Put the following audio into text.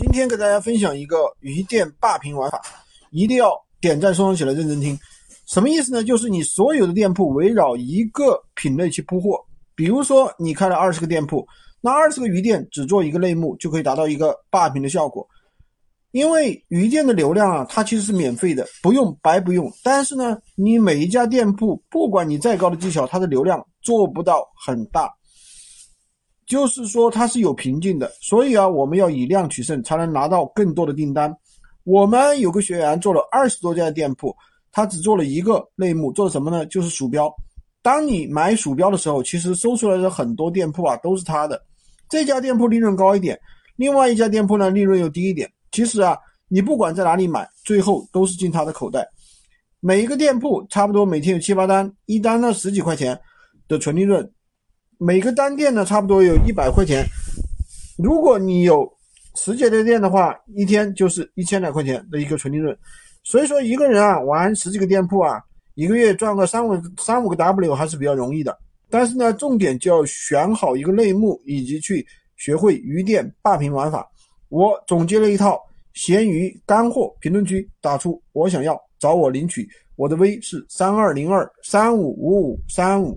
今天给大家分享一个鱼店霸屏玩法，一定要点赞收藏起来，认真听。什么意思呢？就是你所有的店铺围绕一个品类去铺货。比如说你开了二十个店铺，那二十个鱼店只做一个类目，就可以达到一个霸屏的效果。因为鱼店的流量啊，它其实是免费的，不用白不用。但是呢，你每一家店铺，不管你再高的技巧，它的流量做不到很大。就是说它是有瓶颈的，所以啊，我们要以量取胜，才能拿到更多的订单。我们有个学员做了二十多家店铺，他只做了一个类目，做什么呢？就是鼠标。当你买鼠标的时候，其实搜出来的很多店铺啊都是他的。这家店铺利润高一点，另外一家店铺呢利润又低一点。其实啊，你不管在哪里买，最后都是进他的口袋。每一个店铺差不多每天有七八单，一单呢十几块钱的纯利润。每个单店呢，差不多有一百块钱。如果你有十几家店的话，一天就是一千来块钱的一个纯利润。所以说，一个人啊，玩十几个店铺啊，一个月赚个三五三五个 W 还是比较容易的。但是呢，重点就要选好一个类目，以及去学会鱼店霸屏玩法。我总结了一套闲鱼干货，评论区打出我想要，找我领取。我的微是三二零二三五五五三五。